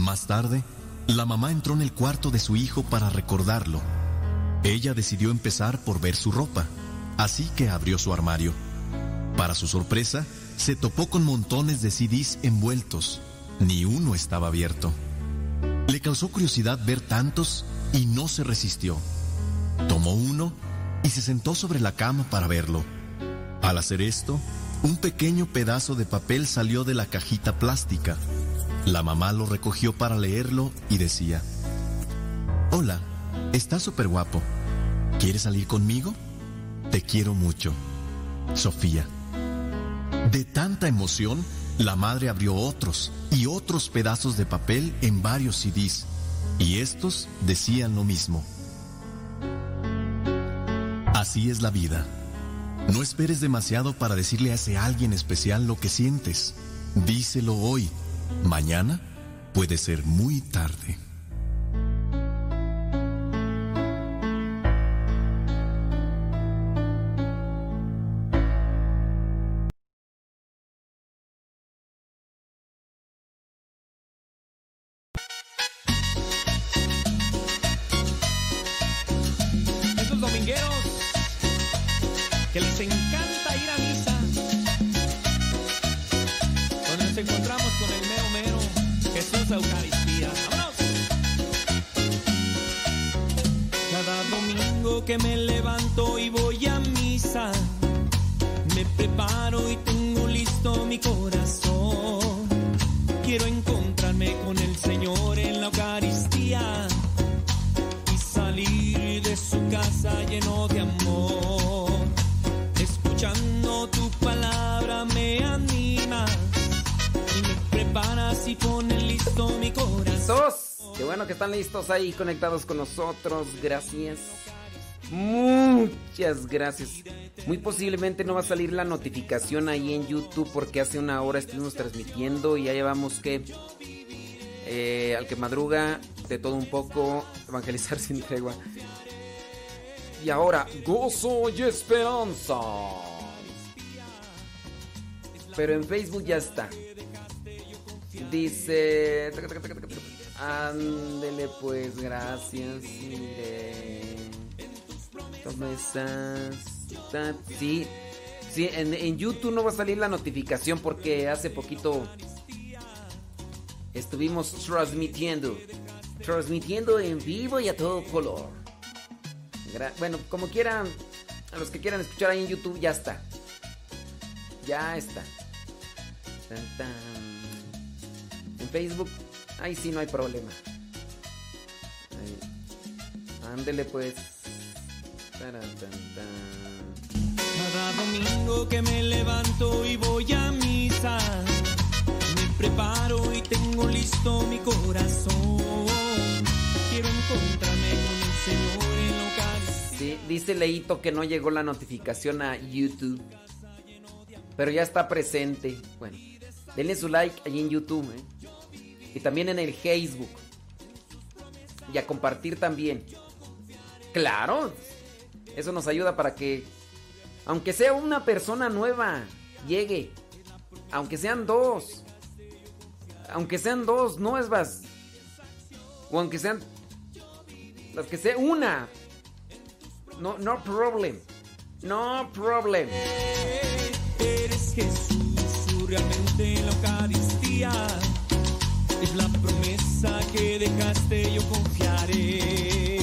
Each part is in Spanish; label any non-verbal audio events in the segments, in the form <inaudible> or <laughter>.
Más tarde, la mamá entró en el cuarto de su hijo para recordarlo. Ella decidió empezar por ver su ropa, así que abrió su armario. Para su sorpresa, se topó con montones de CDs envueltos. Ni uno estaba abierto. Le causó curiosidad ver tantos y no se resistió. Tomó uno y se sentó sobre la cama para verlo. Al hacer esto, un pequeño pedazo de papel salió de la cajita plástica. La mamá lo recogió para leerlo y decía, Hola, estás súper guapo. ¿Quieres salir conmigo? Te quiero mucho. Sofía. De tanta emoción, la madre abrió otros y otros pedazos de papel en varios CDs, y estos decían lo mismo. Así es la vida. No esperes demasiado para decirle a ese alguien especial lo que sientes. Díselo hoy. Mañana puede ser muy tarde. Lleno de amor. Escuchando tu palabra me animas y me preparas y pones listo mi corazón. Qué bueno que están listos ahí conectados con nosotros. Gracias. Muchas gracias. Muy posiblemente no va a salir la notificación ahí en YouTube porque hace una hora estuvimos transmitiendo y ya llevamos que eh, al que madruga de todo un poco evangelizar <laughs> sin tregua. Y ahora, gozo y esperanza. Pero en Facebook ya está. Dice. Ándele pues, gracias. Mire. ¿Cómo estás? Sí, sí, en, en YouTube no va a salir la notificación porque hace poquito estuvimos transmitiendo. Transmitiendo en vivo y a todo color. Bueno, como quieran, a los que quieran escuchar ahí en YouTube, ya está. Ya está. En Facebook, ahí sí no hay problema. Ahí. Ándele pues. Cada domingo que me levanto y voy a misa, me preparo y tengo listo mi corazón. Quiero encontrarme con el Señor. Dice Leito que no llegó la notificación a YouTube. Pero ya está presente. Bueno, denle su like ahí en YouTube. ¿eh? Y también en el Facebook. Y a compartir también. Claro. Eso nos ayuda para que, aunque sea una persona nueva, llegue. Aunque sean dos. Aunque sean dos, no es más. O aunque sean... Las que sea una. No, no problem. No problem. Eres Jesús, realmente en la Eucaristía. Es la promesa que dejaste, yo confiaré.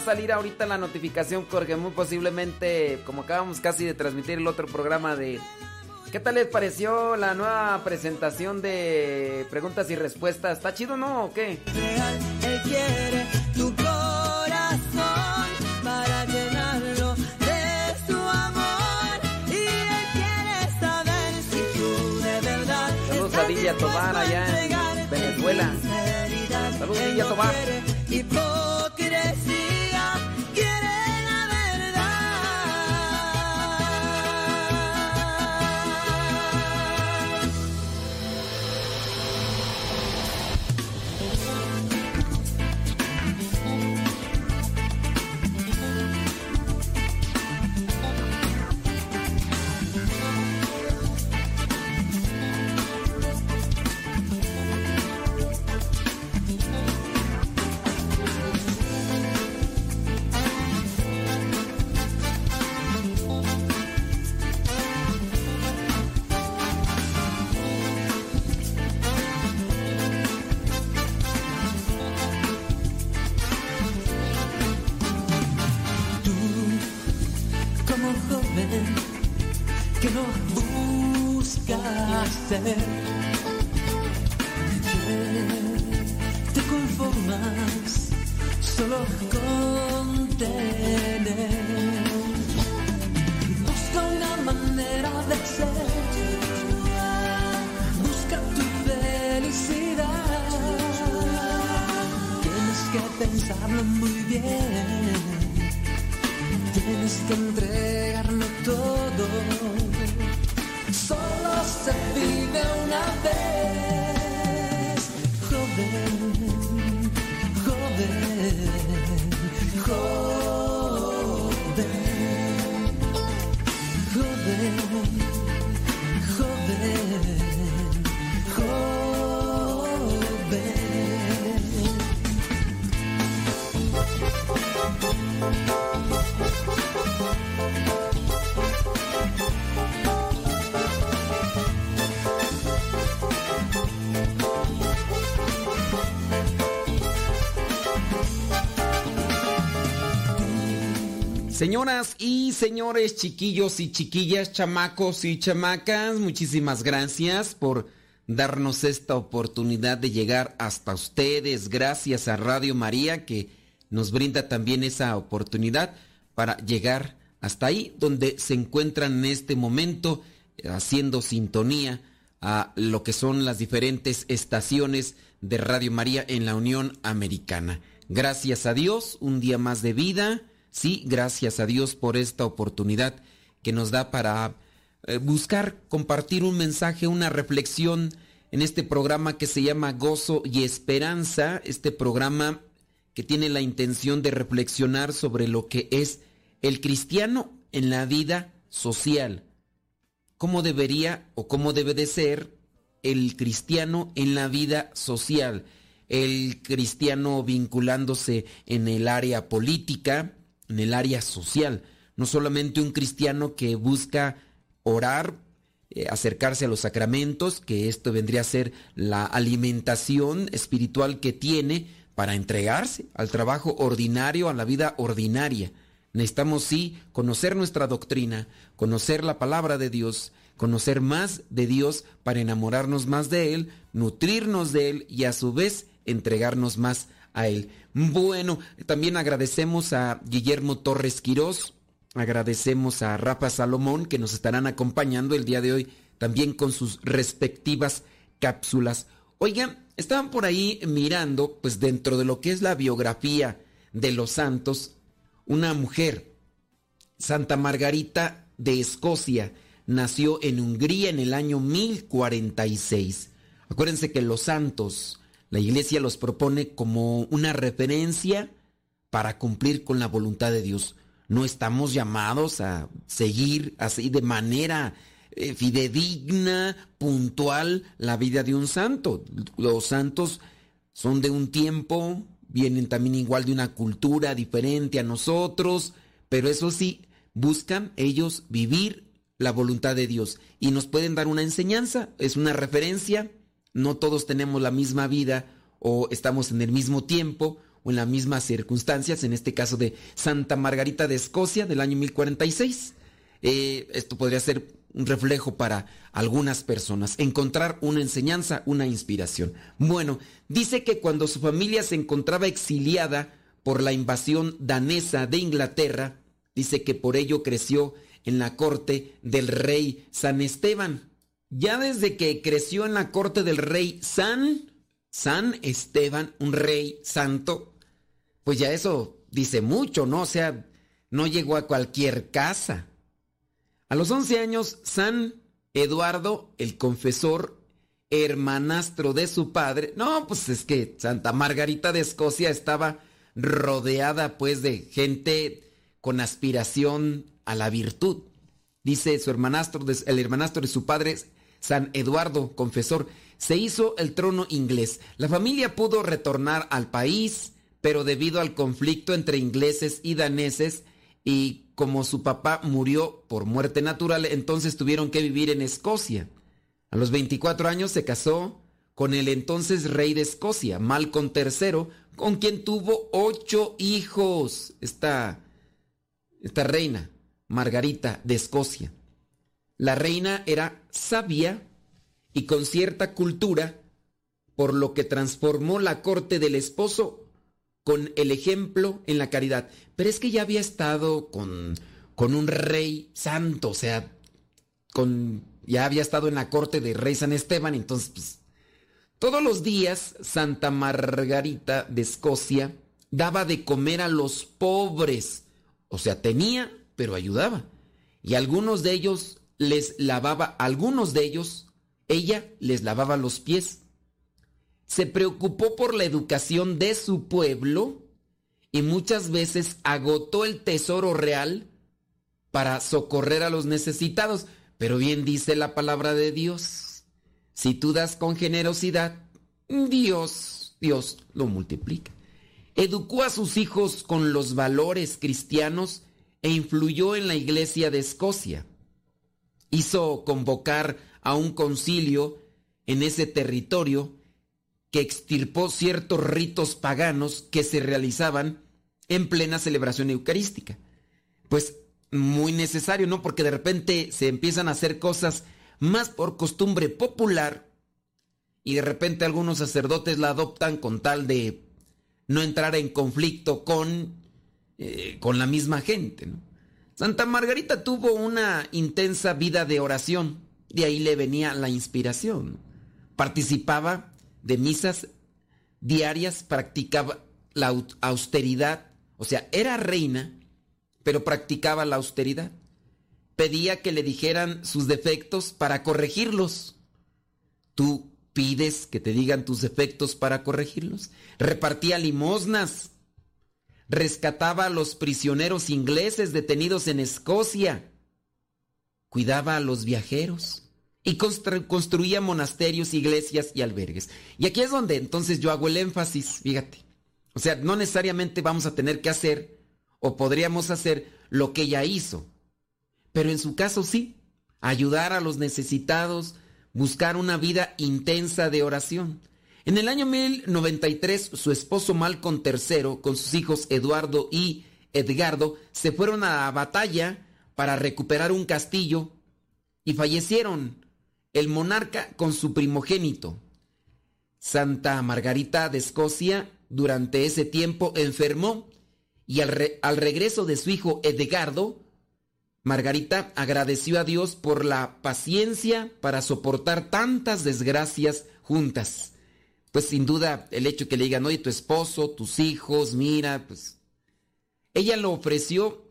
Salir ahorita la notificación porque muy posiblemente, como acabamos casi de transmitir el otro programa de... ¿Qué tal les pareció la nueva presentación de preguntas y respuestas? ¿Está chido no o qué? él quiere tu corazón para llenarlo de su amor y él quiere saber si tú de verdad Saludos a Villa Tobar allá en Venezuela. Saludos Villa Tobar. Te conformas solo con tener. Busca una manera de ser, busca tu felicidad. Tienes que pensarlo muy bien, tienes que entregarlo todo. Solo se vive una vez, Señoras y señores, chiquillos y chiquillas, chamacos y chamacas, muchísimas gracias por darnos esta oportunidad de llegar hasta ustedes. Gracias a Radio María que nos brinda también esa oportunidad para llegar hasta ahí donde se encuentran en este momento haciendo sintonía a lo que son las diferentes estaciones de Radio María en la Unión Americana. Gracias a Dios, un día más de vida Sí, gracias a Dios por esta oportunidad que nos da para eh, buscar compartir un mensaje, una reflexión en este programa que se llama Gozo y Esperanza, este programa que tiene la intención de reflexionar sobre lo que es el cristiano en la vida social. ¿Cómo debería o cómo debe de ser el cristiano en la vida social? El cristiano vinculándose en el área política, en el área social. No solamente un cristiano que busca orar, eh, acercarse a los sacramentos, que esto vendría a ser la alimentación espiritual que tiene para entregarse al trabajo ordinario, a la vida ordinaria. Necesitamos sí conocer nuestra doctrina, conocer la palabra de Dios, conocer más de Dios para enamorarnos más de Él, nutrirnos de Él y a su vez entregarnos más a Él. Bueno, también agradecemos a Guillermo Torres Quirós, agradecemos a Rafa Salomón que nos estarán acompañando el día de hoy también con sus respectivas cápsulas. Oigan, estaban por ahí mirando, pues dentro de lo que es la biografía de los santos, una mujer, Santa Margarita de Escocia, nació en Hungría en el año 1046. Acuérdense que los santos, la iglesia los propone como una referencia para cumplir con la voluntad de Dios. No estamos llamados a seguir así de manera eh, fidedigna, puntual, la vida de un santo. Los santos son de un tiempo, vienen también igual de una cultura diferente a nosotros, pero eso sí, buscan ellos vivir la voluntad de Dios y nos pueden dar una enseñanza, es una referencia, no todos tenemos la misma vida o estamos en el mismo tiempo o en las mismas circunstancias, en este caso de Santa Margarita de Escocia del año 1046. Eh, esto podría ser un reflejo para algunas personas, encontrar una enseñanza, una inspiración. Bueno, dice que cuando su familia se encontraba exiliada por la invasión danesa de Inglaterra, dice que por ello creció en la corte del rey San Esteban. Ya desde que creció en la corte del rey San, San Esteban, un rey santo, pues ya eso dice mucho, ¿no? O sea, no llegó a cualquier casa. A los 11 años, San Eduardo, el confesor, hermanastro de su padre, no, pues es que Santa Margarita de Escocia estaba rodeada pues de gente con aspiración a la virtud. Dice su hermanastro, el hermanastro de su padre, San Eduardo, confesor, se hizo el trono inglés. La familia pudo retornar al país, pero debido al conflicto entre ingleses y daneses, y como su papá murió por muerte natural, entonces tuvieron que vivir en Escocia. A los 24 años se casó con el entonces rey de Escocia, Malcolm III, con quien tuvo ocho hijos. Esta, esta reina, Margarita de Escocia. La reina era sabia y con cierta cultura, por lo que transformó la corte del esposo con el ejemplo en la caridad. Pero es que ya había estado con, con un rey santo, o sea, con, ya había estado en la corte de rey San Esteban, entonces, pues, todos los días Santa Margarita de Escocia daba de comer a los pobres, o sea, tenía, pero ayudaba. Y algunos de ellos les lavaba, algunos de ellos, ella les lavaba los pies se preocupó por la educación de su pueblo y muchas veces agotó el tesoro real para socorrer a los necesitados. Pero bien dice la palabra de Dios, si tú das con generosidad, Dios, Dios lo multiplica. Educó a sus hijos con los valores cristianos e influyó en la iglesia de Escocia. Hizo convocar a un concilio en ese territorio que extirpó ciertos ritos paganos que se realizaban en plena celebración eucarística. Pues muy necesario, ¿no? Porque de repente se empiezan a hacer cosas más por costumbre popular y de repente algunos sacerdotes la adoptan con tal de no entrar en conflicto con, eh, con la misma gente, ¿no? Santa Margarita tuvo una intensa vida de oración, de ahí le venía la inspiración. Participaba de misas diarias practicaba la austeridad, o sea, era reina, pero practicaba la austeridad. Pedía que le dijeran sus defectos para corregirlos. Tú pides que te digan tus defectos para corregirlos. Repartía limosnas. Rescataba a los prisioneros ingleses detenidos en Escocia. Cuidaba a los viajeros y construía monasterios, iglesias y albergues. Y aquí es donde entonces yo hago el énfasis, fíjate. O sea, no necesariamente vamos a tener que hacer o podríamos hacer lo que ella hizo. Pero en su caso sí, ayudar a los necesitados, buscar una vida intensa de oración. En el año 1093, su esposo Malcolm III, con sus hijos Eduardo y Edgardo, se fueron a la batalla para recuperar un castillo y fallecieron el monarca con su primogénito. Santa Margarita de Escocia durante ese tiempo enfermó y al, al, regreso de su hijo Edgardo, Margarita agradeció a Dios por la paciencia para soportar tantas desgracias juntas. Pues sin duda el hecho que le digan, oye, tu esposo, tus hijos, mira, pues... Ella lo ofreció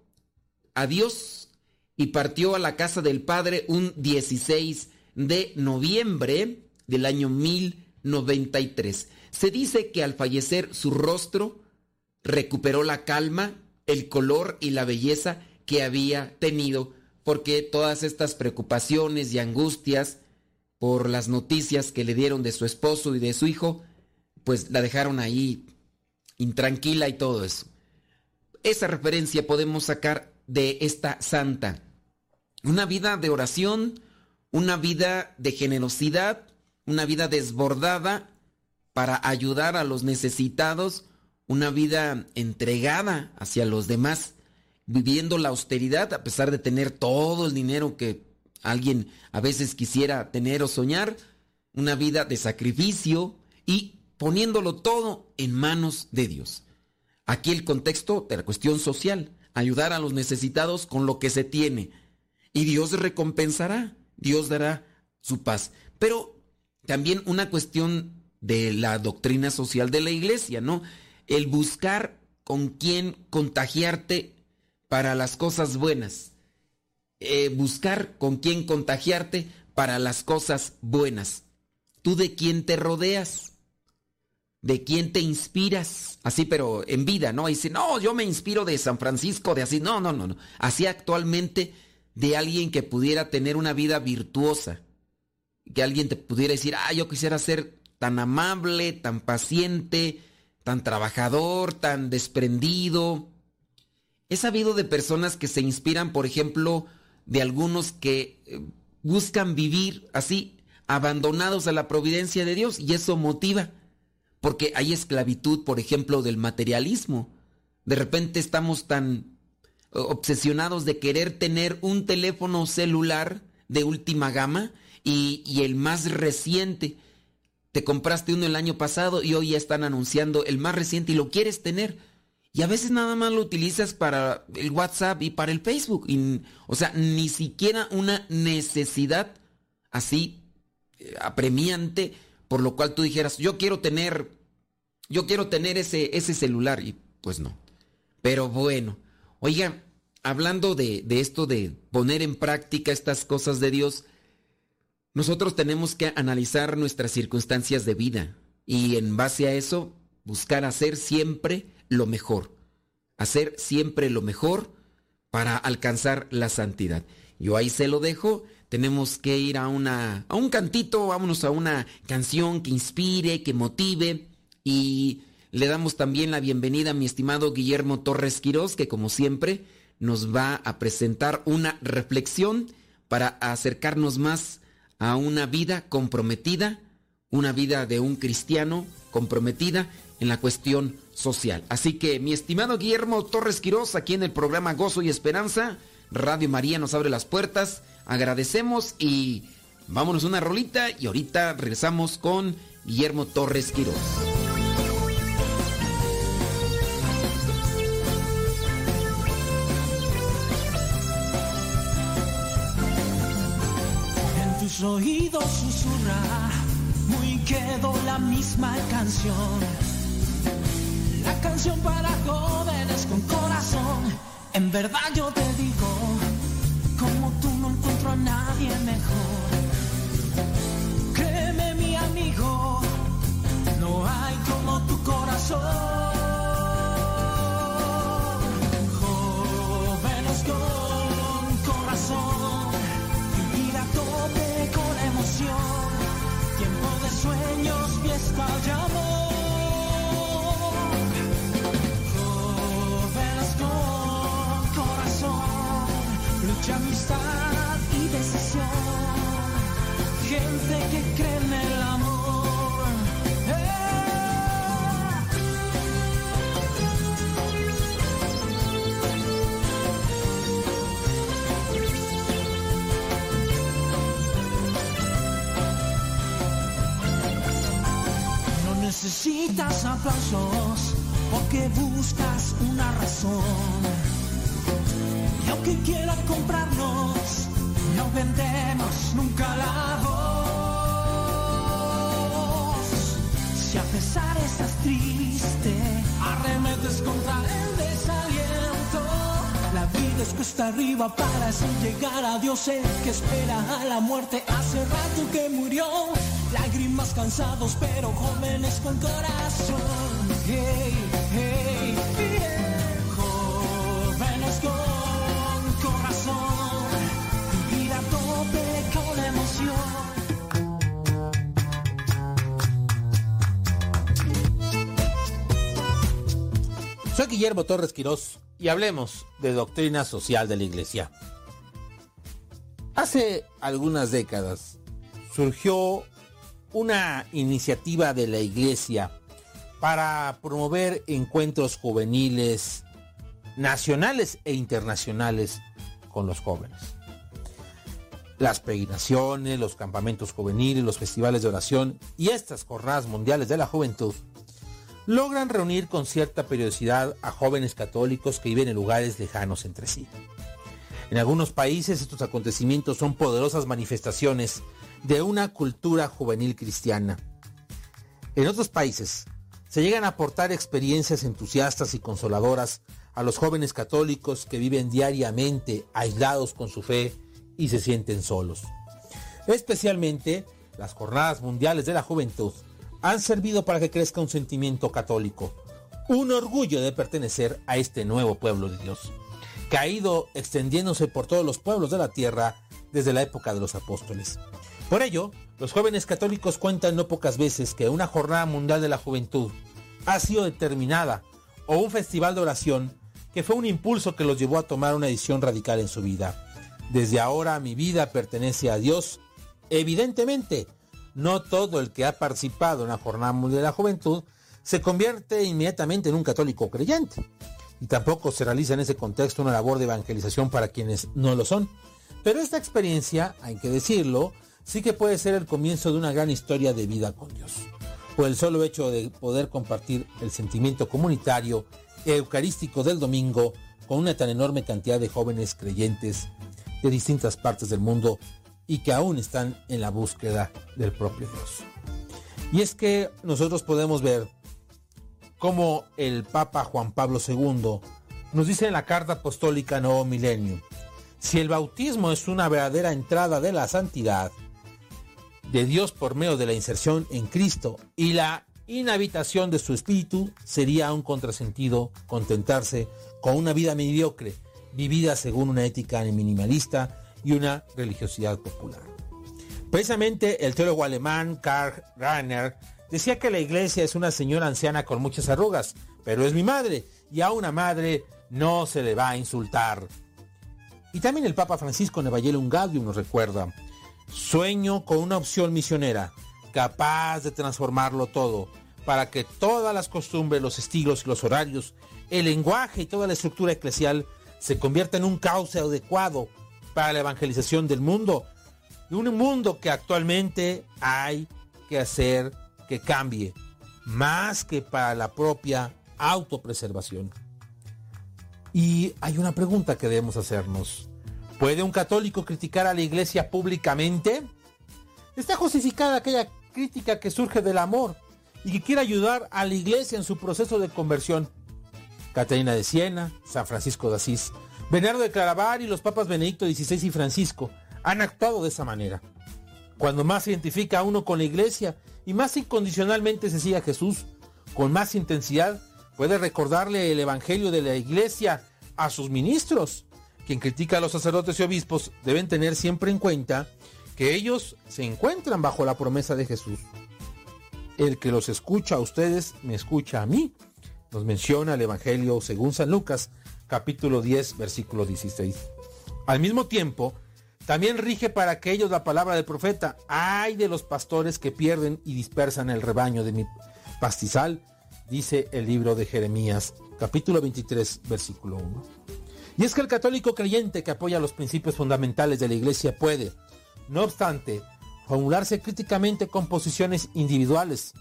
a Dios y partió a la casa del Padre un 16 de noviembre del año 1093. Se dice que al fallecer su rostro recuperó la calma, el color y la belleza que había tenido, porque todas estas preocupaciones y angustias por las noticias que le dieron de su esposo y de su hijo, pues la dejaron ahí intranquila y todo eso. Esa referencia podemos sacar de esta santa. Una vida de oración, una vida de generosidad, una vida desbordada para ayudar a los necesitados, una vida entregada hacia los demás, viviendo la austeridad a pesar de tener todo el dinero que alguien a veces quisiera tener o soñar, una vida de sacrificio y poniéndolo todo en manos de Dios. Aquí el contexto de la cuestión social, ayudar a los necesitados con lo que se tiene. Y Dios recompensará, Dios dará su paz. Pero también una cuestión de la doctrina social de la iglesia, ¿no? El buscar con quién contagiarte para las cosas buenas. Eh, buscar con quién contagiarte para las cosas buenas. ¿Tú de quién te rodeas? ¿De quién te inspiras? Así, pero en vida, ¿no? Y dice, no, yo me inspiro de San Francisco, de así. No, no, no, no. Así actualmente de alguien que pudiera tener una vida virtuosa. Que alguien te pudiera decir, ah, yo quisiera ser tan amable, tan paciente, tan trabajador, tan desprendido. He sabido de personas que se inspiran, por ejemplo, de algunos que eh, buscan vivir así, abandonados a la providencia de Dios, y eso motiva, porque hay esclavitud, por ejemplo, del materialismo. De repente estamos tan eh, obsesionados de querer tener un teléfono celular de última gama y, y el más reciente. Te compraste uno el año pasado y hoy ya están anunciando el más reciente y lo quieres tener y a veces nada más lo utilizas para el WhatsApp y para el Facebook. o sea, ni siquiera una necesidad así eh, apremiante por lo cual tú dijeras, yo quiero tener, yo quiero tener ese, ese celular. Y pues no. Pero bueno, oiga, hablando de, de esto de poner en práctica estas cosas de Dios, nosotros tenemos que analizar nuestras circunstancias de vida y en base a eso buscar hacer siempre lo mejor, hacer siempre lo mejor para alcanzar la santidad. Yo ahí se lo dejo, tenemos que ir a una a un cantito, vámonos a una canción que inspire, que motive y le damos también la bienvenida a mi estimado Guillermo Torres Quirós, que como siempre nos va a presentar una reflexión para acercarnos más a una vida comprometida, una vida de un cristiano comprometida en la cuestión social. Así que, mi estimado Guillermo Torres Quirós, aquí en el programa Gozo y Esperanza, Radio María nos abre las puertas, agradecemos y vámonos una rolita y ahorita regresamos con Guillermo Torres Quirós. Oídos muy la misma canción canción para jóvenes con corazón. En verdad yo te digo, como tú no encuentro a nadie mejor. Créeme mi amigo, no hay como tu corazón. Jóvenes con corazón, vivir a tope con emoción. Tiempo de sueños, fiesta amor. Necesitas aplausos porque buscas una razón. Y aunque quieran comprarnos, no vendemos nunca la voz. Si a pesar estás triste, arremetes contra el desaliento, la vida es es cuesta arriba para así llegar a Dios. El que espera a la muerte hace rato que murió. Lágrimas cansados, pero jóvenes con corazón. Hey, hey, yeah. Jóvenes con corazón. Vivir a tope con emoción. Soy Guillermo Torres Quirós y hablemos de doctrina social de la Iglesia. Hace algunas décadas surgió una iniciativa de la Iglesia para promover encuentros juveniles nacionales e internacionales con los jóvenes. Las peregrinaciones, los campamentos juveniles, los festivales de oración y estas jornadas mundiales de la juventud logran reunir con cierta periodicidad a jóvenes católicos que viven en lugares lejanos entre sí. En algunos países estos acontecimientos son poderosas manifestaciones de una cultura juvenil cristiana. En otros países se llegan a aportar experiencias entusiastas y consoladoras a los jóvenes católicos que viven diariamente aislados con su fe y se sienten solos. Especialmente las jornadas mundiales de la juventud han servido para que crezca un sentimiento católico, un orgullo de pertenecer a este nuevo pueblo de Dios, que ha ido extendiéndose por todos los pueblos de la tierra desde la época de los apóstoles. Por ello, los jóvenes católicos cuentan no pocas veces que una jornada mundial de la juventud ha sido determinada o un festival de oración que fue un impulso que los llevó a tomar una decisión radical en su vida. Desde ahora mi vida pertenece a Dios. Evidentemente, no todo el que ha participado en la Jornada Mundial de la Juventud se convierte inmediatamente en un católico creyente. Y tampoco se realiza en ese contexto una labor de evangelización para quienes no lo son. Pero esta experiencia, hay que decirlo, sí que puede ser el comienzo de una gran historia de vida con Dios. Por el solo hecho de poder compartir el sentimiento comunitario eucarístico del domingo con una tan enorme cantidad de jóvenes creyentes de distintas partes del mundo y que aún están en la búsqueda del propio Dios. Y es que nosotros podemos ver cómo el Papa Juan Pablo II nos dice en la carta apostólica Nuevo Milenio, si el bautismo es una verdadera entrada de la santidad de Dios por medio de la inserción en Cristo y la inhabitación de su espíritu, sería un contrasentido contentarse con una vida mediocre, vivida según una ética minimalista y una religiosidad popular. Precisamente el teólogo alemán Karl Rahner decía que la iglesia es una señora anciana con muchas arrugas, pero es mi madre y a una madre no se le va a insultar. Y también el Papa Francisco en Evangelium Gaudium nos recuerda, sueño con una opción misionera capaz de transformarlo todo, para que todas las costumbres, los estilos y los horarios, el lenguaje y toda la estructura eclesial se convierta en un cauce adecuado para la evangelización del mundo. Un mundo que actualmente hay que hacer que cambie, más que para la propia autopreservación. Y hay una pregunta que debemos hacernos. ¿Puede un católico criticar a la iglesia públicamente? Está justificada aquella crítica que surge del amor y que quiere ayudar a la iglesia en su proceso de conversión. Catarina de Siena, San Francisco de Asís, Bernardo de Claraval y los papas Benedicto XVI y Francisco han actuado de esa manera. Cuando más se identifica a uno con la iglesia y más incondicionalmente se sigue a Jesús, con más intensidad puede recordarle el evangelio de la iglesia a sus ministros. Quien critica a los sacerdotes y obispos deben tener siempre en cuenta que ellos se encuentran bajo la promesa de Jesús. El que los escucha a ustedes me escucha a mí. Nos menciona el Evangelio según San Lucas capítulo 10, versículo 16. Al mismo tiempo, también rige para aquellos la palabra del profeta, ay de los pastores que pierden y dispersan el rebaño de mi pastizal, dice el libro de Jeremías, capítulo 23, versículo 1. Y es que el católico creyente que apoya los principios fundamentales de la iglesia puede, no obstante, formularse críticamente con posiciones individuales.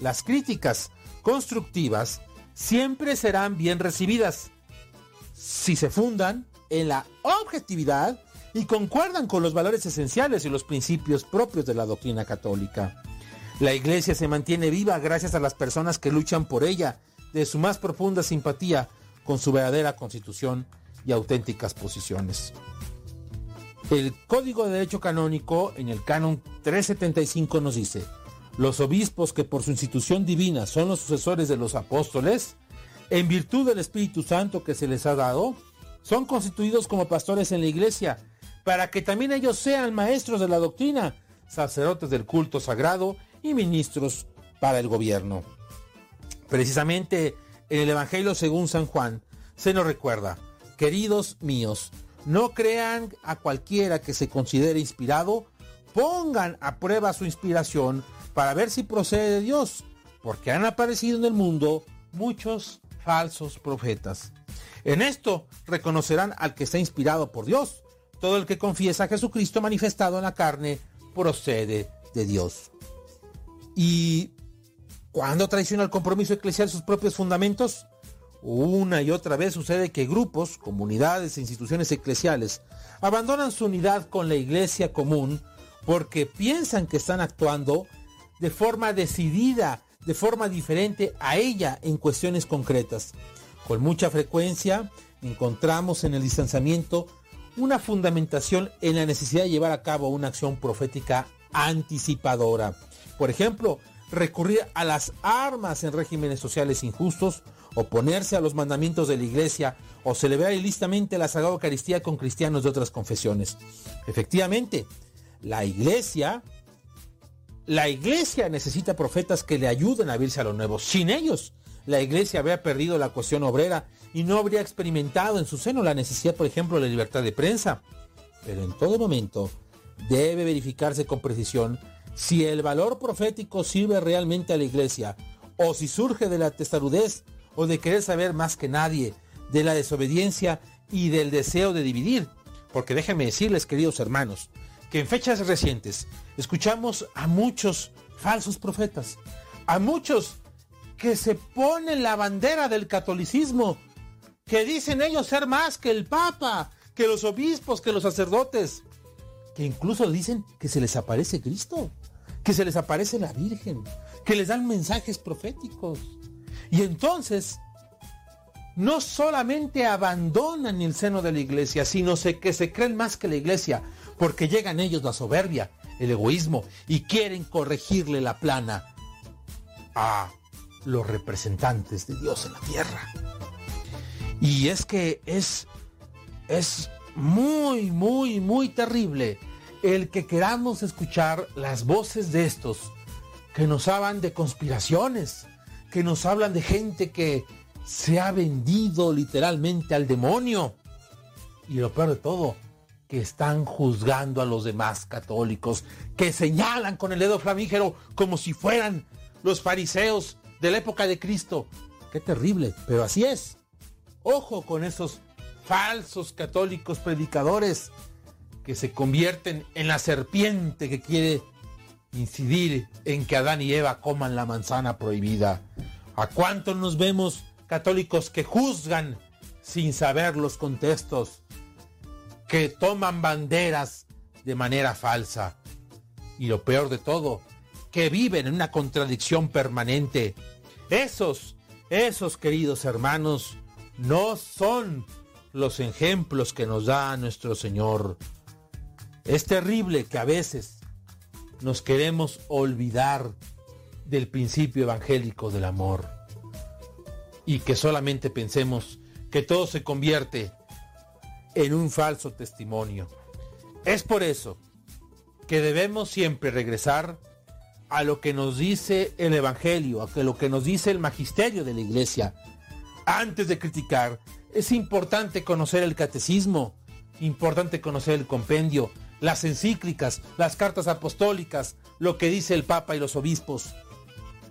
Las críticas constructivas siempre serán bien recibidas, si se fundan en la objetividad y concuerdan con los valores esenciales y los principios propios de la doctrina católica. La iglesia se mantiene viva gracias a las personas que luchan por ella, de su más profunda simpatía con su verdadera constitución y auténticas posiciones. El Código de Derecho Canónico en el canon 375 nos dice, los obispos que por su institución divina son los sucesores de los apóstoles, en virtud del Espíritu Santo que se les ha dado, son constituidos como pastores en la iglesia, para que también ellos sean maestros de la doctrina, sacerdotes del culto sagrado y ministros para el gobierno. Precisamente en el Evangelio según San Juan se nos recuerda, queridos míos, no crean a cualquiera que se considere inspirado, pongan a prueba su inspiración para ver si procede de Dios, porque han aparecido en el mundo muchos falsos profetas. En esto reconocerán al que está inspirado por Dios. Todo el que confiesa a Jesucristo manifestado en la carne procede de Dios. ¿Y cuando traiciona el compromiso eclesial sus propios fundamentos? Una y otra vez sucede que grupos, comunidades e instituciones eclesiales abandonan su unidad con la iglesia común porque piensan que están actuando de forma decidida, de forma diferente a ella en cuestiones concretas. Con mucha frecuencia encontramos en el distanciamiento una fundamentación en la necesidad de llevar a cabo una acción profética anticipadora. Por ejemplo, recurrir a las armas en regímenes sociales injustos, oponerse a los mandamientos de la iglesia o celebrar ilícitamente la Sagrada Eucaristía con cristianos de otras confesiones. Efectivamente, la iglesia, la iglesia necesita profetas que le ayuden a abrirse a lo nuevo. Sin ellos, la iglesia habría perdido la cuestión obrera y no habría experimentado en su seno la necesidad, por ejemplo, de la libertad de prensa. Pero en todo momento debe verificarse con precisión si el valor profético sirve realmente a la iglesia o si surge de la testarudez o de querer saber más que nadie, de la desobediencia y del deseo de dividir. Porque déjenme decirles, queridos hermanos, que en fechas recientes escuchamos a muchos falsos profetas, a muchos que se ponen la bandera del catolicismo, que dicen ellos ser más que el Papa, que los obispos, que los sacerdotes, que incluso dicen que se les aparece Cristo, que se les aparece la Virgen, que les dan mensajes proféticos. Y entonces, no solamente abandonan el seno de la iglesia, sino que se creen más que la iglesia, porque llegan ellos la soberbia, el egoísmo, y quieren corregirle la plana a los representantes de Dios en la tierra. Y es que es, es muy, muy, muy terrible el que queramos escuchar las voces de estos que nos hablan de conspiraciones, que nos hablan de gente que se ha vendido literalmente al demonio. Y lo peor de todo, que están juzgando a los demás católicos, que señalan con el dedo flamígero como si fueran los fariseos de la época de Cristo. Qué terrible, pero así es. Ojo con esos falsos católicos predicadores que se convierten en la serpiente que quiere incidir en que Adán y Eva coman la manzana prohibida. ¿A cuántos nos vemos católicos que juzgan sin saber los contextos, que toman banderas de manera falsa? Y lo peor de todo, que viven en una contradicción permanente esos, esos queridos hermanos, no son los ejemplos que nos da nuestro Señor. Es terrible que a veces nos queremos olvidar del principio evangélico del amor y que solamente pensemos que todo se convierte en un falso testimonio. Es por eso que debemos siempre regresar a lo que nos dice el Evangelio, a lo que nos dice el magisterio de la iglesia. Antes de criticar, es importante conocer el catecismo, importante conocer el compendio, las encíclicas, las cartas apostólicas, lo que dice el Papa y los obispos.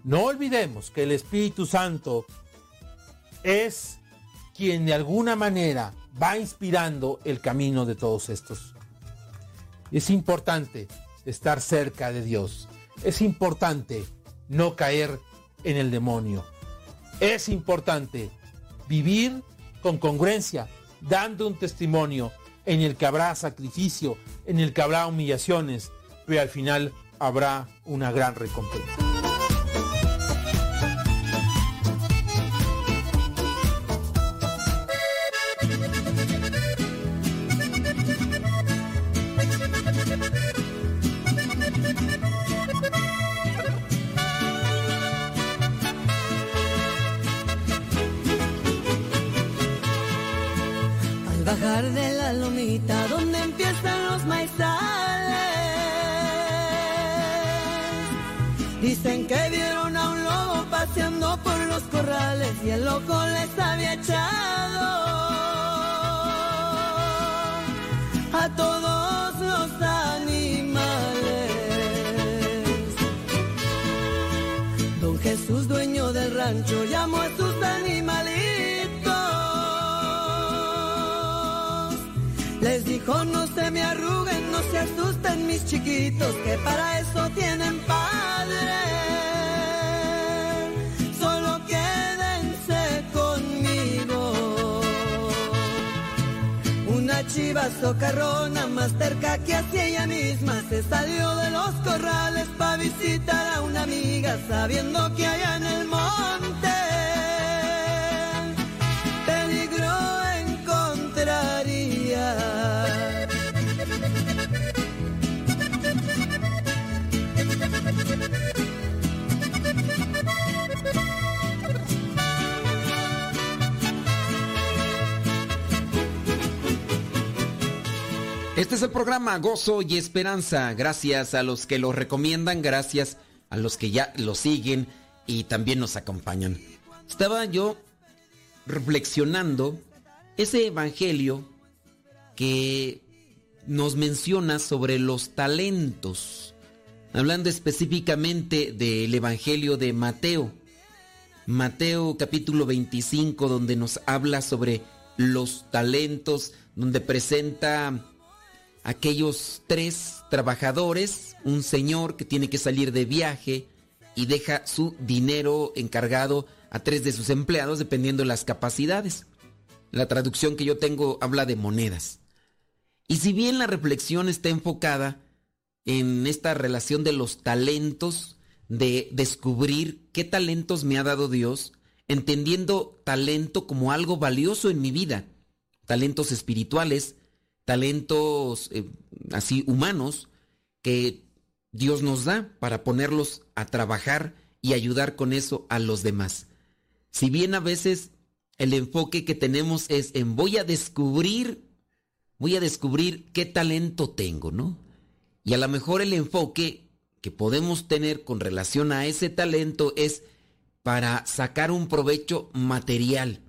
No olvidemos que el Espíritu Santo es quien de alguna manera va inspirando el camino de todos estos. Es importante estar cerca de Dios es importante no caer en el demonio. Es importante vivir con congruencia, dando un testimonio en el que habrá sacrificio, en el que habrá humillaciones, pero al final habrá una gran recompensa. Chiquitos, que para eso tienen padre. Solo quédense conmigo. Una chiva socarrona más cerca que hacia ella misma se salió de los corrales para visitar a una amiga sabiendo que allá en Este es el programa Gozo y Esperanza. Gracias a los que lo recomiendan, gracias a los que ya lo siguen y también nos acompañan. Estaba yo reflexionando ese evangelio que nos menciona sobre los talentos, hablando específicamente del evangelio de Mateo. Mateo capítulo 25, donde nos habla sobre los talentos, donde presenta aquellos tres trabajadores, un señor que tiene que salir de viaje y deja su dinero encargado a tres de sus empleados dependiendo de las capacidades. La traducción que yo tengo habla de monedas. Y si bien la reflexión está enfocada en esta relación de los talentos, de descubrir qué talentos me ha dado Dios, entendiendo talento como algo valioso en mi vida, talentos espirituales, talentos eh, así humanos que Dios nos da para ponerlos a trabajar y ayudar con eso a los demás. Si bien a veces el enfoque que tenemos es en voy a descubrir, voy a descubrir qué talento tengo, ¿no? Y a lo mejor el enfoque que podemos tener con relación a ese talento es para sacar un provecho material.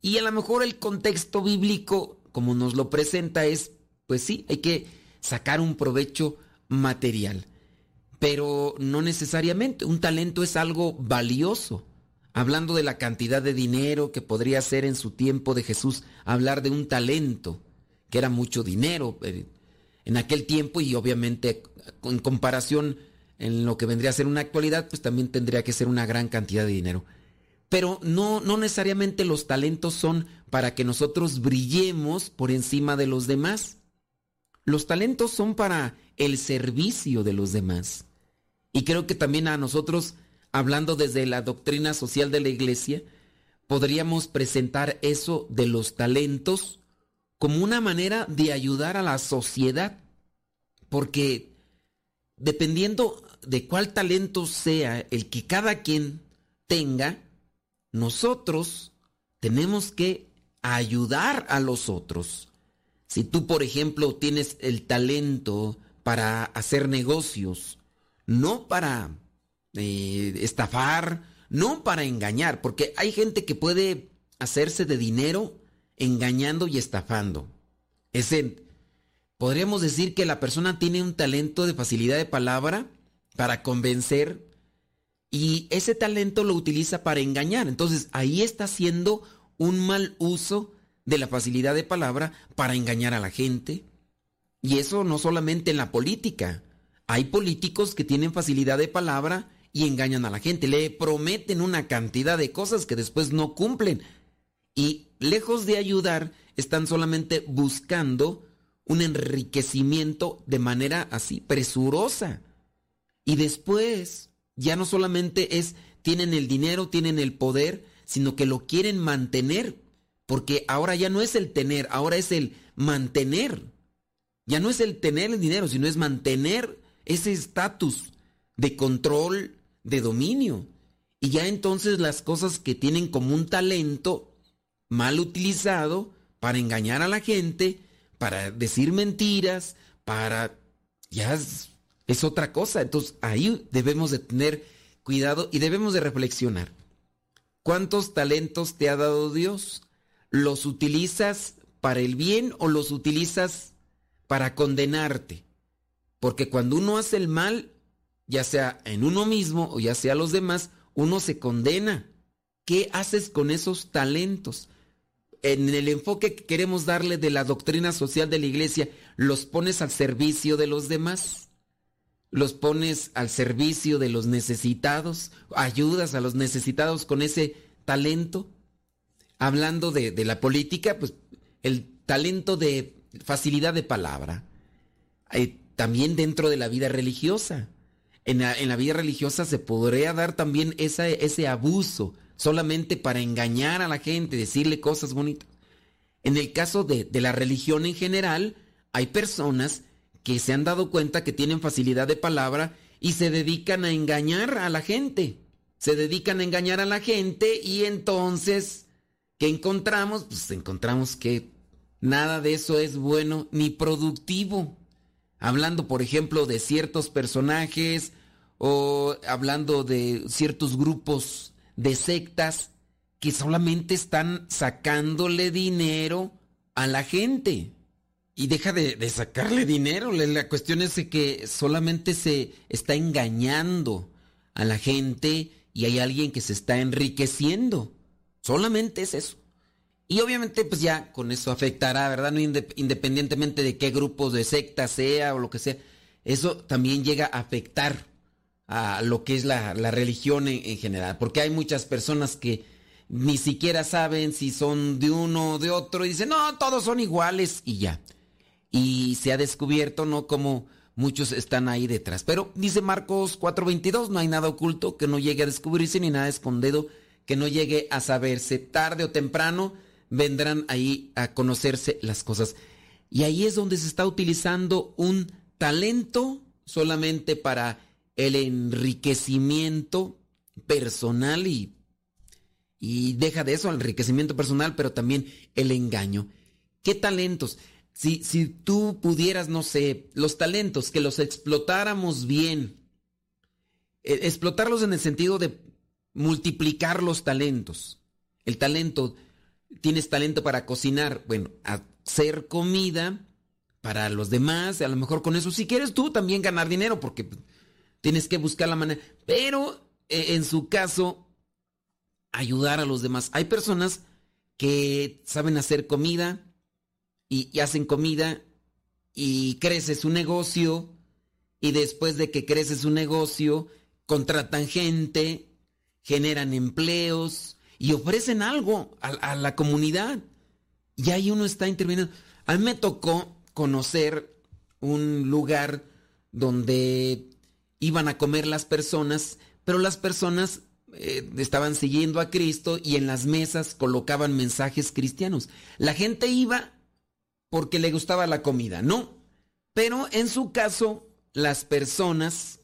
Y a lo mejor el contexto bíblico como nos lo presenta es, pues sí, hay que sacar un provecho material. Pero no necesariamente, un talento es algo valioso. Hablando de la cantidad de dinero que podría ser en su tiempo de Jesús, hablar de un talento, que era mucho dinero eh, en aquel tiempo y obviamente en comparación en lo que vendría a ser una actualidad, pues también tendría que ser una gran cantidad de dinero. Pero no, no necesariamente los talentos son para que nosotros brillemos por encima de los demás. Los talentos son para el servicio de los demás. Y creo que también a nosotros, hablando desde la doctrina social de la iglesia, podríamos presentar eso de los talentos como una manera de ayudar a la sociedad. Porque dependiendo de cuál talento sea el que cada quien tenga, nosotros tenemos que ayudar a los otros. Si tú, por ejemplo, tienes el talento para hacer negocios, no para eh, estafar, no para engañar, porque hay gente que puede hacerse de dinero engañando y estafando. Ese, podríamos decir que la persona tiene un talento de facilidad de palabra para convencer y ese talento lo utiliza para engañar. Entonces ahí está haciendo un mal uso de la facilidad de palabra para engañar a la gente. Y eso no solamente en la política. Hay políticos que tienen facilidad de palabra y engañan a la gente. Le prometen una cantidad de cosas que después no cumplen. Y lejos de ayudar, están solamente buscando un enriquecimiento de manera así presurosa. Y después, ya no solamente es, tienen el dinero, tienen el poder, sino que lo quieren mantener, porque ahora ya no es el tener, ahora es el mantener. Ya no es el tener el dinero, sino es mantener ese estatus de control, de dominio. Y ya entonces las cosas que tienen como un talento mal utilizado para engañar a la gente, para decir mentiras, para... ya es otra cosa. Entonces ahí debemos de tener cuidado y debemos de reflexionar. ¿Cuántos talentos te ha dado Dios? ¿Los utilizas para el bien o los utilizas para condenarte? Porque cuando uno hace el mal, ya sea en uno mismo o ya sea a los demás, uno se condena. ¿Qué haces con esos talentos? En el enfoque que queremos darle de la doctrina social de la iglesia, ¿los pones al servicio de los demás? ¿Los pones al servicio de los necesitados? ¿Ayudas a los necesitados con ese talento? Hablando de, la política, pues el talento de facilidad de palabra. Eh, también dentro de la vida religiosa. En la, vida religiosa se podría dar también ese abuso solamente para engañar a la gente, decirle cosas bonitas. En el caso de la religión en general, hay personas que se han dado cuenta que tienen facilidad de palabra y se dedican a engañar a la gente. Se dedican a engañar a la gente y entonces, ¿qué encontramos? Pues encontramos que nada de eso es bueno ni productivo. Hablando, por ejemplo, de ciertos personajes o hablando de ciertos grupos de sectas que solamente están sacándole dinero a la gente. Y deja de, sacarle dinero. La cuestión es que solamente se está engañando a la gente y hay alguien que se está enriqueciendo. Solamente es eso. Y obviamente pues ya con eso afectará, ¿verdad? No independientemente de qué grupo de secta sea o lo que sea. Eso también llega a afectar a lo que es la, la religión en, en, general, porque hay muchas personas que ni siquiera saben si son de uno o de otro y dicen, no, todos son iguales y ya. Y se ha descubierto, ¿no? Como muchos están ahí detrás. Pero dice Marcos 4:22, no hay nada oculto que no llegue a descubrirse ni nada escondido que no llegue a saberse. Tarde o temprano vendrán ahí a conocerse las cosas. Y ahí es donde se está utilizando un talento solamente para el enriquecimiento personal y, y deja de eso, el enriquecimiento personal, pero también el engaño. ¿Qué talentos? Si, si tú pudieras, no sé, los talentos, que los explotáramos bien, eh, explotarlos en el sentido de multiplicar los talentos. El talento, tienes talento para cocinar, bueno, hacer comida para los demás, a lo mejor con eso, si quieres tú también ganar dinero, porque Tienes que buscar la manera. Pero eh, en su caso, ayudar a los demás. Hay personas que saben hacer comida y, hacen comida y crece su negocio y después de que crece su negocio, contratan gente, generan empleos y ofrecen algo a, a, la comunidad. Y ahí uno está interviniendo. A mí me tocó conocer un lugar donde iban a comer las personas, pero las personas eh, estaban siguiendo a Cristo y en las mesas colocaban mensajes cristianos. La gente iba porque le gustaba la comida, no. Pero en su caso, las personas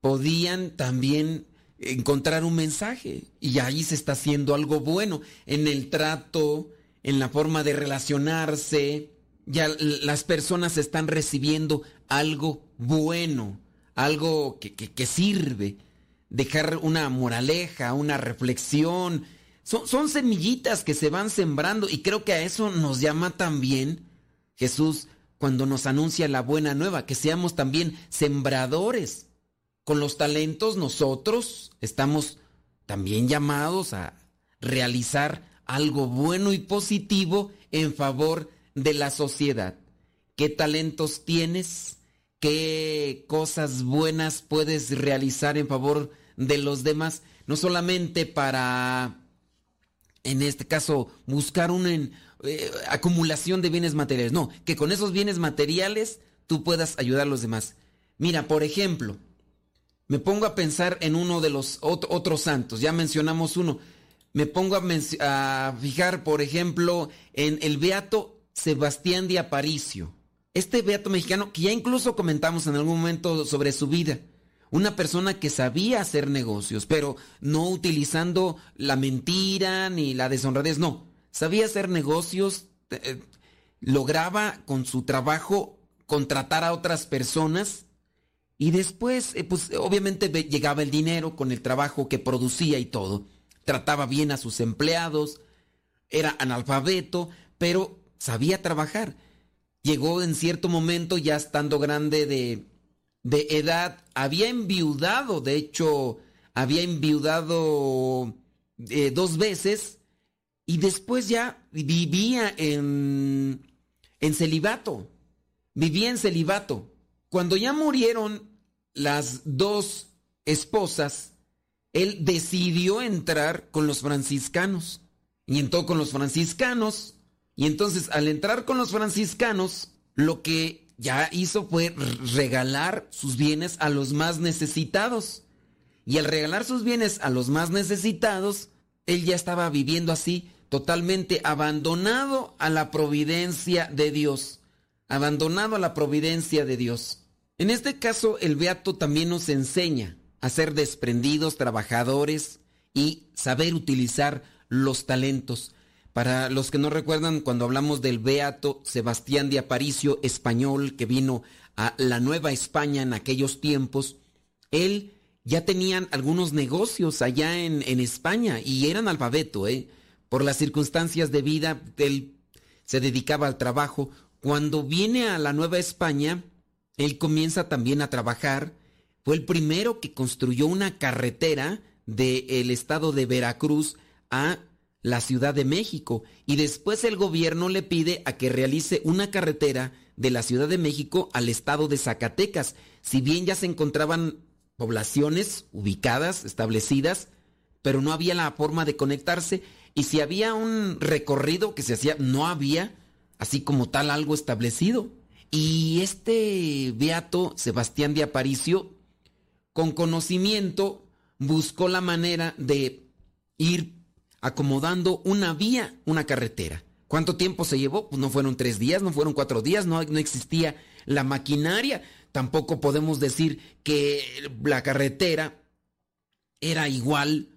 podían también encontrar un mensaje y ahí se está haciendo algo bueno en el trato, en la forma de relacionarse. Ya las personas están recibiendo algo bueno algo que, que, sirve, dejar una moraleja, una reflexión. Son semillitas que se van sembrando y creo que a eso nos llama también Jesús cuando nos anuncia la buena nueva, que seamos también sembradores. Con los talentos nosotros estamos también llamados a realizar algo bueno y positivo en favor de la sociedad. ¿Qué talentos tienes? qué cosas buenas puedes realizar en favor de los demás, no solamente para, en este caso, buscar una eh, acumulación de bienes materiales, no, que con esos bienes materiales tú puedas ayudar a los demás. Mira, por ejemplo, me pongo a pensar en uno de los otros santos, ya mencionamos uno, me pongo a, a fijar, por ejemplo, en el beato Sebastián de Aparicio este beato mexicano que ya incluso comentamos en algún momento sobre su vida. Una persona que sabía hacer negocios, pero no utilizando la mentira ni la deshonradez, no. Sabía hacer negocios, eh, lograba con su trabajo contratar a otras personas y después, eh, pues obviamente llegaba el dinero con el trabajo que producía y todo. Trataba bien a sus empleados, era analfabeto, pero sabía trabajar. Llegó en cierto momento, ya estando grande de, edad, había enviudado, de hecho, había enviudado eh, dos veces y después ya vivía en, celibato. Vivía en celibato. Cuando ya murieron las dos esposas, él decidió entrar con los franciscanos. Y entró con los franciscanos. Y entonces al entrar con los franciscanos, lo que ya hizo fue regalar sus bienes a los más necesitados. Y al regalar sus bienes a los más necesitados, él ya estaba viviendo así, totalmente abandonado a la providencia de Dios. Abandonado a la providencia de Dios. En este caso, el Beato también nos enseña a ser desprendidos, trabajadores y saber utilizar los talentos. Para los que no recuerdan, cuando hablamos del Beato Sebastián de Aparicio, español, que vino a la Nueva España en aquellos tiempos, él ya tenían algunos negocios allá en, en España y eran alfabeto, ¿eh? Por las circunstancias de vida, él se dedicaba al trabajo. Cuando viene a la Nueva España, él comienza también a trabajar. Fue el primero que construyó una carretera del estado de Veracruz a la Ciudad de México y después el gobierno le pide a que realice una carretera de la Ciudad de México al estado de Zacatecas. Si bien ya se encontraban poblaciones ubicadas, establecidas, pero no había la forma de conectarse y si había un recorrido que se hacía, no había así como tal algo establecido. Y este beato Sebastián de Aparicio, con conocimiento, buscó la manera de ir acomodando una vía, una carretera. ¿Cuánto tiempo se llevó? Pues no fueron tres días, no fueron cuatro días, no, no existía la maquinaria. Tampoco podemos decir que la carretera era igual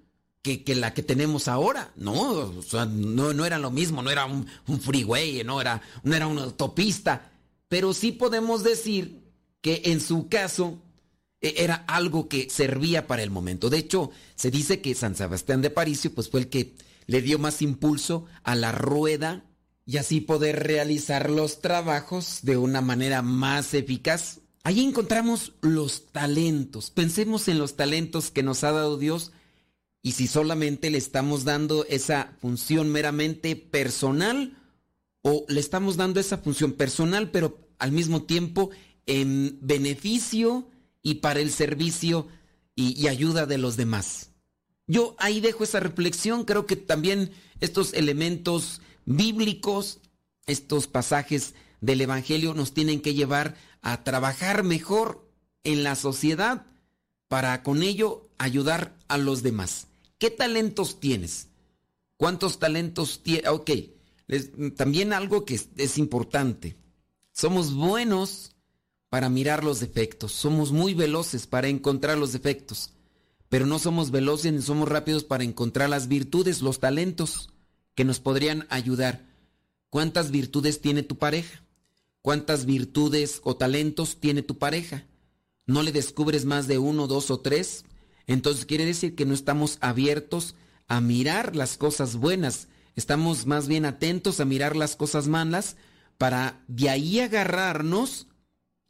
que, la que tenemos ahora. No, no, no, era lo mismo, no era un, un freeway, no era, no era una autopista. Pero sí podemos decir que en su caso e, era algo que servía para el momento. De hecho, se dice que San Sebastián de Paricio pues fue el que le dio más impulso a la rueda y así poder realizar los trabajos de una manera más eficaz. Allí encontramos los talentos. Pensemos en los talentos que nos ha dado Dios y si solamente le estamos dando esa función meramente personal o le estamos dando esa función personal pero al mismo tiempo en beneficio y para el servicio y, ayuda de los demás. Yo ahí dejo esa reflexión, creo que también estos elementos bíblicos, estos pasajes del Evangelio nos tienen que llevar a trabajar mejor en la sociedad para con ello ayudar a los demás. ¿Qué talentos tienes? ¿Cuántos talentos tienes? Ok, también algo que es importante. Somos buenos para mirar los defectos. Somos muy veloces para encontrar los defectos, pero no somos veloces ni somos rápidos para encontrar las virtudes, los talentos que nos podrían ayudar. ¿Cuántas virtudes tiene tu pareja? ¿Cuántas virtudes o talentos tiene tu pareja? ¿No le descubres más de uno, dos o tres? Entonces quiere decir que no estamos abiertos a mirar las cosas buenas. Estamos más bien atentos a mirar las cosas malas para de ahí agarrarnos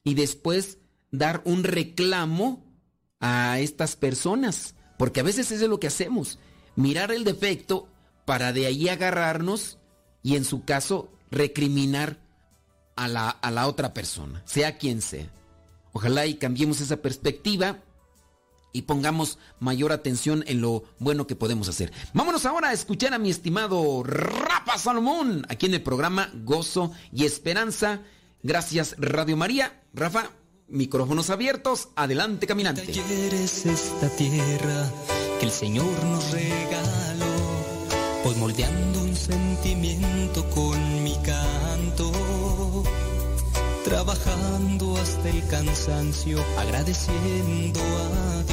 y después dar un reclamo a estas personas. Porque a veces eso es lo que hacemos. Mirar el defecto para de ahí agarrarnos y en su caso recriminar a la, a la otra persona, sea quien sea. Ojalá y cambiemos esa perspectiva y pongamos mayor atención en lo bueno que podemos hacer. Vámonos ahora a escuchar a mi estimado Rafa Salomón aquí en el programa Gozo y Esperanza Gracias Radio María. Rafa, micrófonos abiertos, adelante caminante. Trabajando hasta el cansancio, agradeciendo a Dios,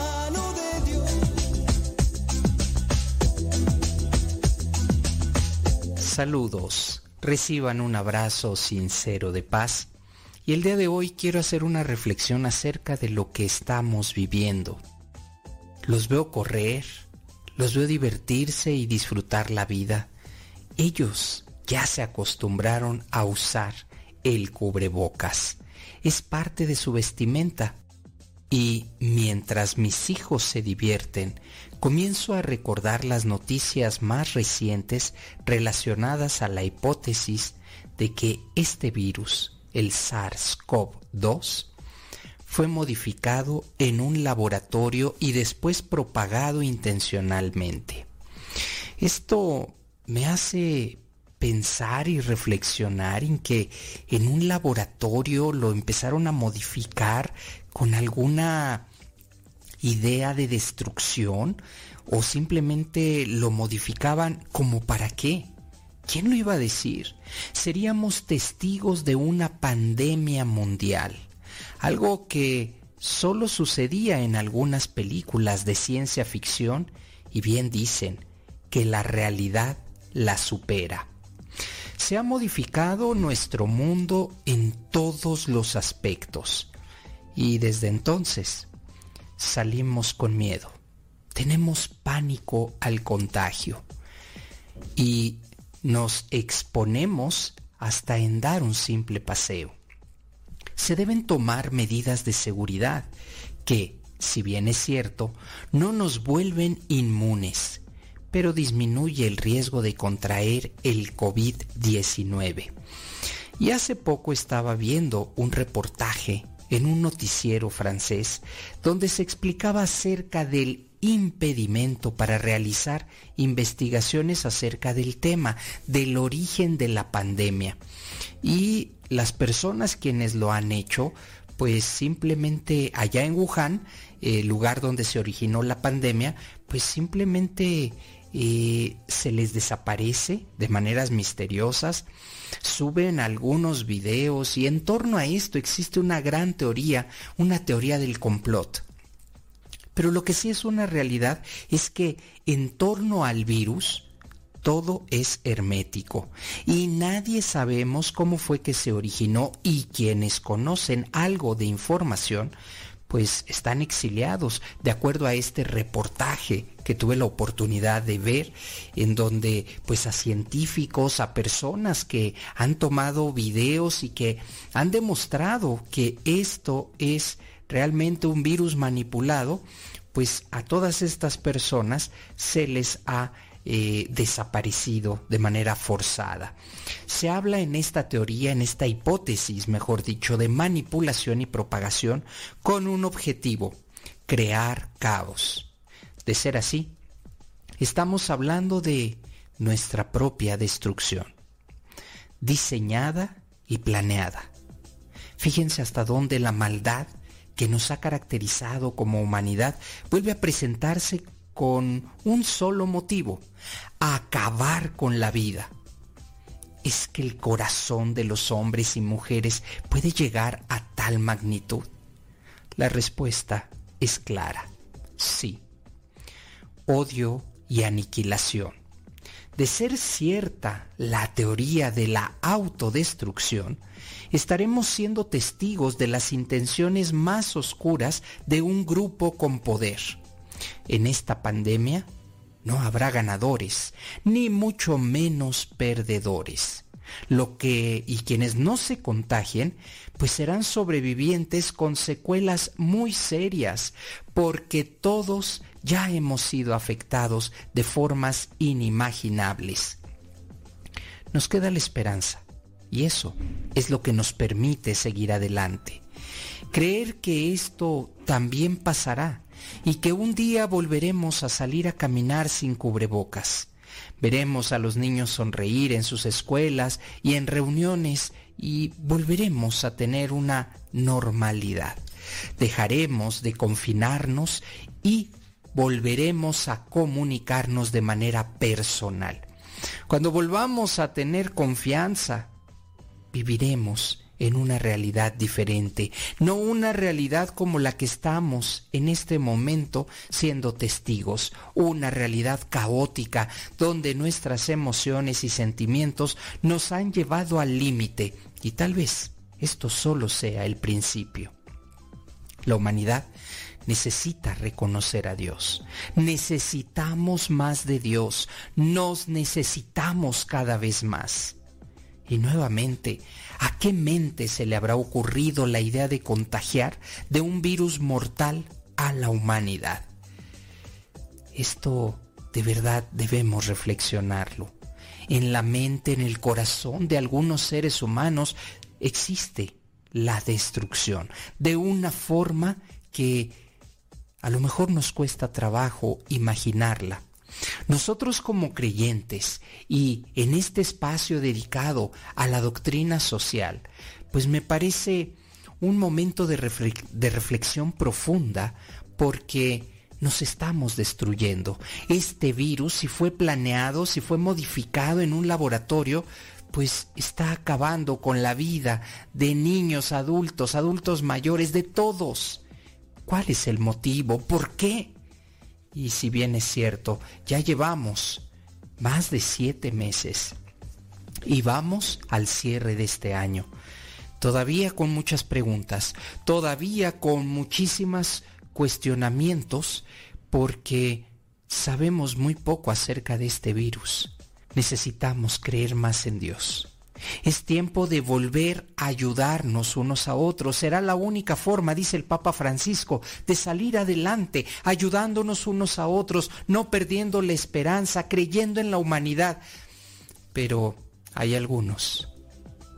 Saludos, reciban un abrazo sincero de paz y el día de hoy quiero hacer una reflexión acerca de lo que estamos viviendo. Los veo correr, los veo divertirse y disfrutar la vida. Ellos ya se acostumbraron a usar el cubrebocas. Es parte de su vestimenta. Y mientras mis hijos se divierten, comienzo a recordar las noticias más recientes relacionadas a la hipótesis de que este virus, el SARS-CoV-2, fue modificado en un laboratorio y después propagado intencionalmente. Esto me hace pensar y reflexionar en que en un laboratorio lo empezaron a modificar con alguna idea de destrucción o simplemente lo modificaban como para qué. ¿Quién lo iba a decir? Seríamos testigos de una pandemia mundial, algo que solo sucedía en algunas películas de ciencia ficción y bien dicen que la realidad la supera. Se ha modificado nuestro mundo en todos los aspectos y desde entonces salimos con miedo. Tenemos pánico al contagio y nos exponemos hasta en dar un simple paseo. Se deben tomar medidas de seguridad que, si bien es cierto, no nos vuelven inmunes, pero disminuye el riesgo de contraer el COVID-19. Y hace poco estaba viendo un reportaje en un noticiero francés donde se explicaba acerca del impedimento para realizar investigaciones acerca del tema, del origen de la pandemia. Y las personas quienes lo han hecho, pues simplemente allá en Wuhan, el lugar donde se originó la pandemia, pues simplemente eh, se les desaparece de maneras misteriosas, suben algunos videos y en torno a esto existe una gran teoría, una teoría del complot. Pero lo que sí es una realidad es que en torno al virus todo es hermético y nadie sabemos cómo fue que se originó y quienes conocen algo de información pues están exiliados, de acuerdo a este reportaje que tuve la oportunidad de ver, en donde pues a científicos, a personas que han tomado videos y que han demostrado que esto es realmente un virus manipulado, pues a todas estas personas se les ha eh, desaparecido de manera forzada. Se habla en esta teoría, en esta hipótesis, mejor dicho, de manipulación y propagación con un objetivo, crear caos. De ser así, estamos hablando de nuestra propia destrucción, diseñada y planeada. Fíjense hasta dónde la maldad que nos ha caracterizado como humanidad vuelve a presentarse con un solo motivo, acabar con la vida. ¿Es que el corazón de los hombres y mujeres puede llegar a tal magnitud? La respuesta es clara, sí. Odio y aniquilación. De ser cierta la teoría de la autodestrucción, estaremos siendo testigos de las intenciones más oscuras de un grupo con poder en esta pandemia no habrá ganadores, ni mucho menos perdedores. Lo que y quienes no se contagien, pues serán sobrevivientes con secuelas muy serias, porque todos ya hemos sido afectados de formas inimaginables. Nos queda la esperanza, y eso es lo que nos permite seguir adelante. Creer que esto también pasará y que un día volveremos a salir a caminar sin cubrebocas. Veremos a los niños sonreír en sus escuelas y en reuniones y volveremos a tener una normalidad. Dejaremos de confinarnos y volveremos a comunicarnos de manera personal. Cuando volvamos a tener confianza, viviremos en una realidad diferente, no una realidad como la que estamos en este momento siendo testigos, una realidad caótica donde nuestras emociones y sentimientos nos han llevado al límite y tal vez esto solo sea el principio. La humanidad necesita reconocer a Dios. Necesitamos más de Dios. Nos necesitamos cada vez más. Y nuevamente, ¿a qué mente se le habrá ocurrido la idea de contagiar de un virus mortal a la humanidad? Esto de verdad debemos reflexionarlo. En la mente, en el corazón de algunos seres humanos existe la destrucción de una forma que a lo mejor nos cuesta trabajo imaginarla. Nosotros como creyentes y en este espacio dedicado a la doctrina social, pues me parece un momento de, reflexión profunda porque nos estamos destruyendo. Este virus, si fue planeado, si fue modificado en un laboratorio, pues está acabando con la vida de niños, adultos, adultos mayores, de todos. ¿Cuál es el motivo? ¿Por qué? Y si bien es cierto, ya llevamos más de siete meses y vamos al cierre de este año. Todavía con muchas preguntas, todavía con muchísimos cuestionamientos porque sabemos muy poco acerca de este virus. Necesitamos creer más en Dios. Es tiempo de volver a ayudarnos unos a otros. Será la única forma, dice el Papa Francisco, de salir adelante, ayudándonos unos a otros, no perdiendo la esperanza, creyendo en la humanidad. Pero hay algunos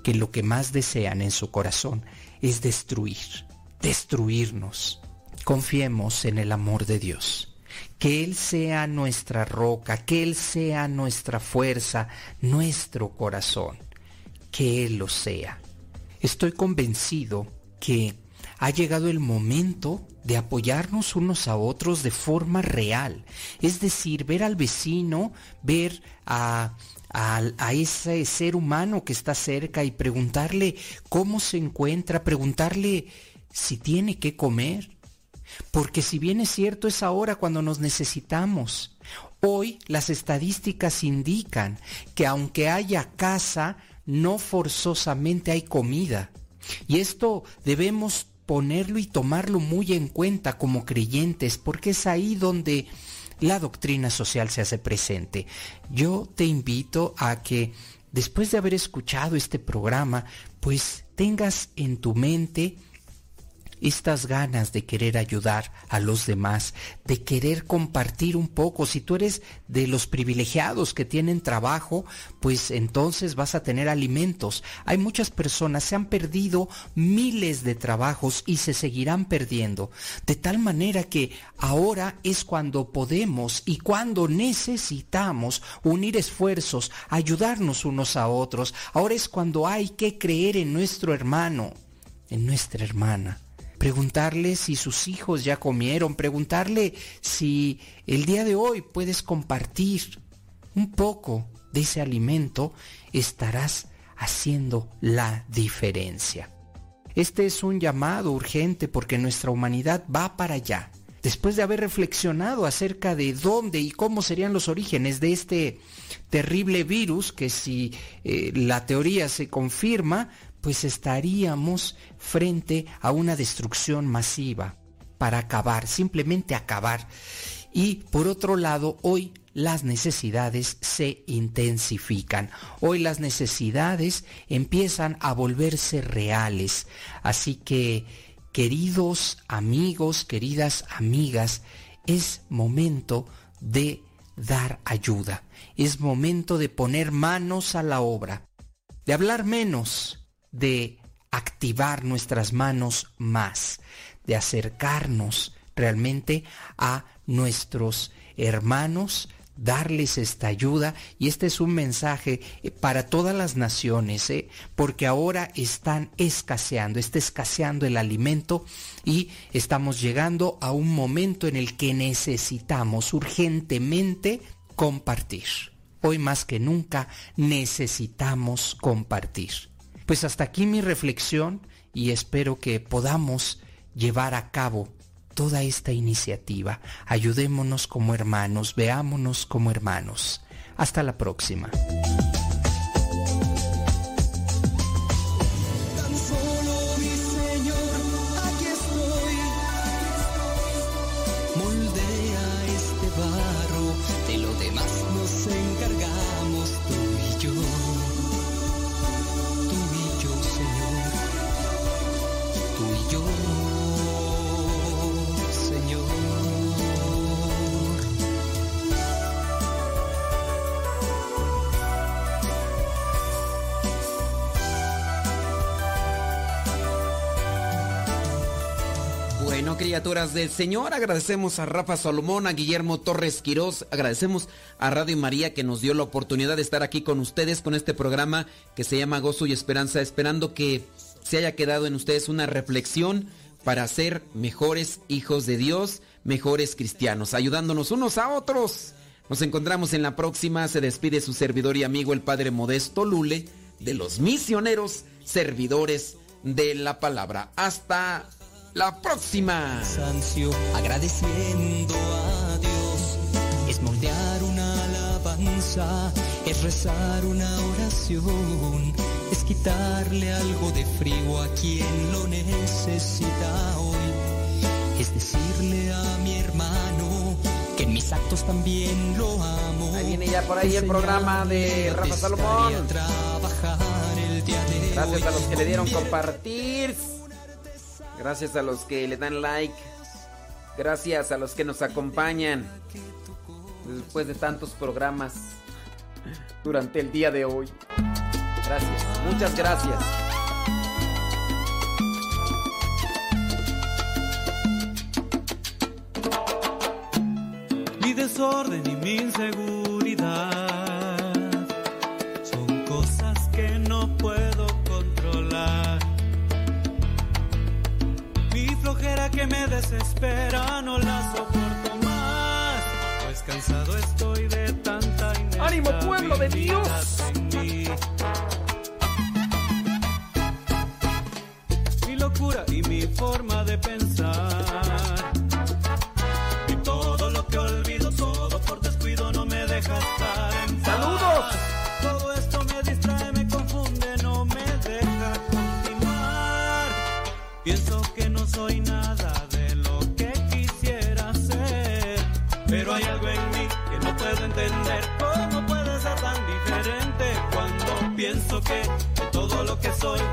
que lo que más desean en su corazón es destruir, destruirnos. Confiemos en el amor de Dios que Él sea nuestra roca, que Él sea nuestra fuerza, nuestro corazón que Él lo sea. Estoy convencido que ha llegado el momento de apoyarnos unos a otros de forma real. Es decir, ver al vecino, ver a, a, ese ser humano que está cerca y preguntarle cómo se encuentra, preguntarle si tiene que comer. Porque si bien es cierto, es ahora cuando nos necesitamos. Hoy las estadísticas indican que aunque haya casa, no forzosamente hay comida. Y esto debemos ponerlo y tomarlo muy en cuenta como creyentes, porque es ahí donde la doctrina social se hace presente. Yo te invito a que después de haber escuchado este programa, pues tengas en tu mente estas ganas de querer ayudar a los demás, de querer compartir un poco. Si tú eres de los privilegiados que tienen trabajo, pues entonces vas a tener alimentos. Hay muchas personas, se han perdido miles de trabajos y se seguirán perdiendo. De tal manera que ahora es cuando podemos y cuando necesitamos unir esfuerzos, ayudarnos unos a otros. Ahora es cuando hay que creer en nuestro hermano, en nuestra hermana preguntarle si sus hijos ya comieron, preguntarle si el día de hoy puedes compartir un poco de ese alimento, estarás haciendo la diferencia. Este es un llamado urgente porque nuestra humanidad va para allá. Después de haber reflexionado acerca de dónde y cómo serían los orígenes de este terrible virus, que si eh, la teoría se confirma, pues estaríamos frente a una destrucción masiva para acabar, simplemente acabar. Y por otro lado, hoy las necesidades se intensifican. Hoy las necesidades empiezan a volverse reales. Así que, queridos amigos, queridas amigas, es momento de dar ayuda. Es momento de poner manos a la obra. De hablar menos de activar nuestras manos más, de acercarnos realmente a nuestros hermanos darles esta ayuda y este es un mensaje eh, para todas las naciones, ¿eh? porque ahora están escaseando, está escaseando el alimento y estamos llegando a un momento en el que necesitamos urgentemente compartir. Hoy más que nunca necesitamos compartir. Pues hasta aquí mi reflexión y espero que podamos llevar a cabo toda esta iniciativa. Ayudémonos como hermanos, veámonos como hermanos. Hasta la próxima. Del Señor, agradecemos a Rafa Salomón, a Guillermo Torres Quirós, agradecemos a Radio María que nos dio la oportunidad de estar aquí con ustedes con este programa que se llama Gozo y Esperanza, esperando que se haya quedado en ustedes una reflexión para ser mejores hijos de Dios, mejores cristianos, ayudándonos unos a otros. Nos encontramos en la próxima, se despide su servidor y amigo el Padre Modesto Lule de los misioneros servidores de la palabra. Hasta la próxima. cansancio, agradeciendo a Dios. Es moldear una alabanza, es rezar una oración, es quitarle algo de frío a quien lo necesita hoy. Es decirle a mi hermano que en mis actos también lo amo. Ahí viene ya por ahí el programa de Rafa Salomón. Gracias a los que le dieron compartir. Gracias a los que le dan like. Gracias a los que nos acompañan después de tantos programas durante el día de hoy. Gracias, muchas gracias. Mi desorden y mi inseguridad que me desespera no la soporto más, pues cansado estoy de tanta ¡Ánimo, pueblo de Dios! en mí. Que soy